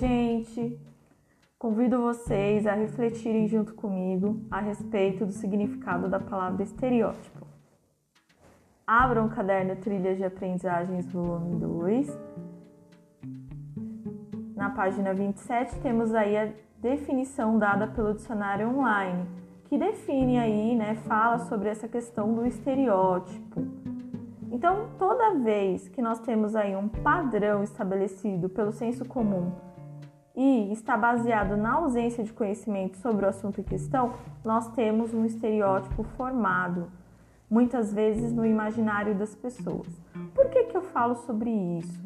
gente! Convido vocês a refletirem junto comigo a respeito do significado da palavra estereótipo. Abram o caderno Trilhas de Aprendizagens, volume 2. Na página 27 temos aí a definição dada pelo dicionário online, que define aí, né, fala sobre essa questão do estereótipo. Então, toda vez que nós temos aí um padrão estabelecido pelo senso comum e está baseado na ausência de conhecimento sobre o assunto em questão, nós temos um estereótipo formado, muitas vezes no imaginário das pessoas. Por que, que eu falo sobre isso?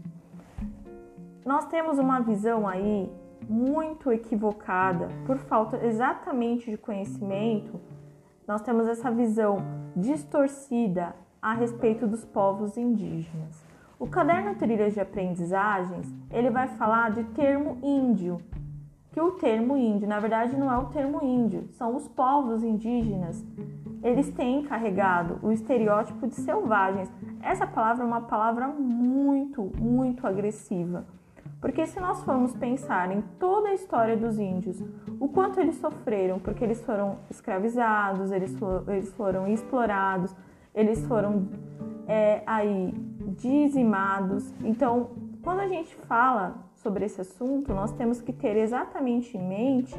Nós temos uma visão aí muito equivocada por falta exatamente de conhecimento. Nós temos essa visão distorcida a respeito dos povos indígenas. O caderno Trilhas de Aprendizagens, ele vai falar de termo índio, que o termo índio, na verdade, não é o termo índio, são os povos indígenas. Eles têm carregado o estereótipo de selvagens. Essa palavra é uma palavra muito, muito agressiva. Porque se nós formos pensar em toda a história dos índios, o quanto eles sofreram, porque eles foram escravizados, eles foram, eles foram explorados, eles foram é, aí dizimados. Então, quando a gente fala sobre esse assunto, nós temos que ter exatamente em mente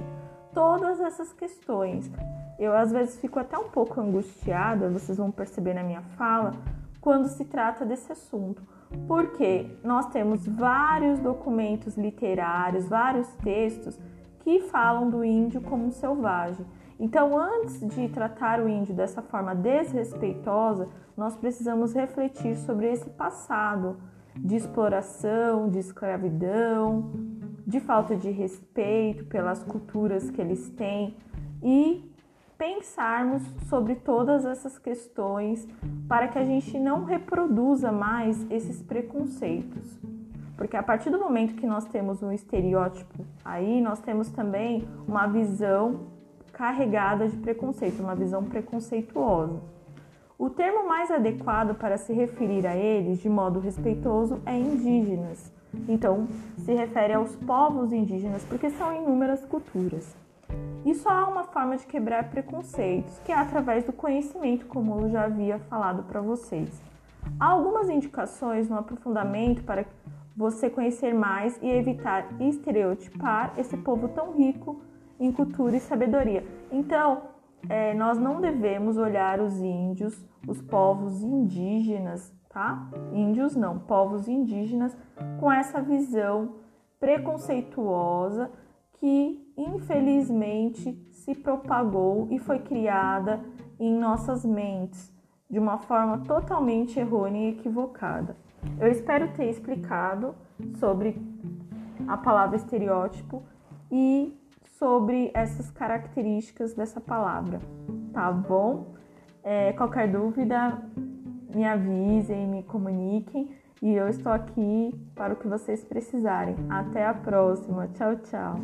todas essas questões. Eu às vezes fico até um pouco angustiada, vocês vão perceber na minha fala, quando se trata desse assunto, porque nós temos vários documentos literários, vários textos que falam do índio como selvagem. Então, antes de tratar o índio dessa forma desrespeitosa, nós precisamos refletir sobre esse passado de exploração, de escravidão, de falta de respeito pelas culturas que eles têm e pensarmos sobre todas essas questões para que a gente não reproduza mais esses preconceitos. Porque a partir do momento que nós temos um estereótipo aí, nós temos também uma visão carregada de preconceito, uma visão preconceituosa. O termo mais adequado para se referir a eles de modo respeitoso é indígenas. Então, se refere aos povos indígenas porque são inúmeras culturas. E só há uma forma de quebrar preconceitos, que é através do conhecimento, como eu já havia falado para vocês. Há algumas indicações no aprofundamento para você conhecer mais e evitar estereotipar esse povo tão rico em cultura e sabedoria. Então, é, nós não devemos olhar os índios, os povos indígenas, tá? Índios não, povos indígenas, com essa visão preconceituosa que infelizmente se propagou e foi criada em nossas mentes de uma forma totalmente errônea e equivocada. Eu espero ter explicado sobre a palavra estereótipo e sobre essas características dessa palavra, tá bom? É, qualquer dúvida, me avisem, me comuniquem e eu estou aqui para o que vocês precisarem. Até a próxima. Tchau, tchau.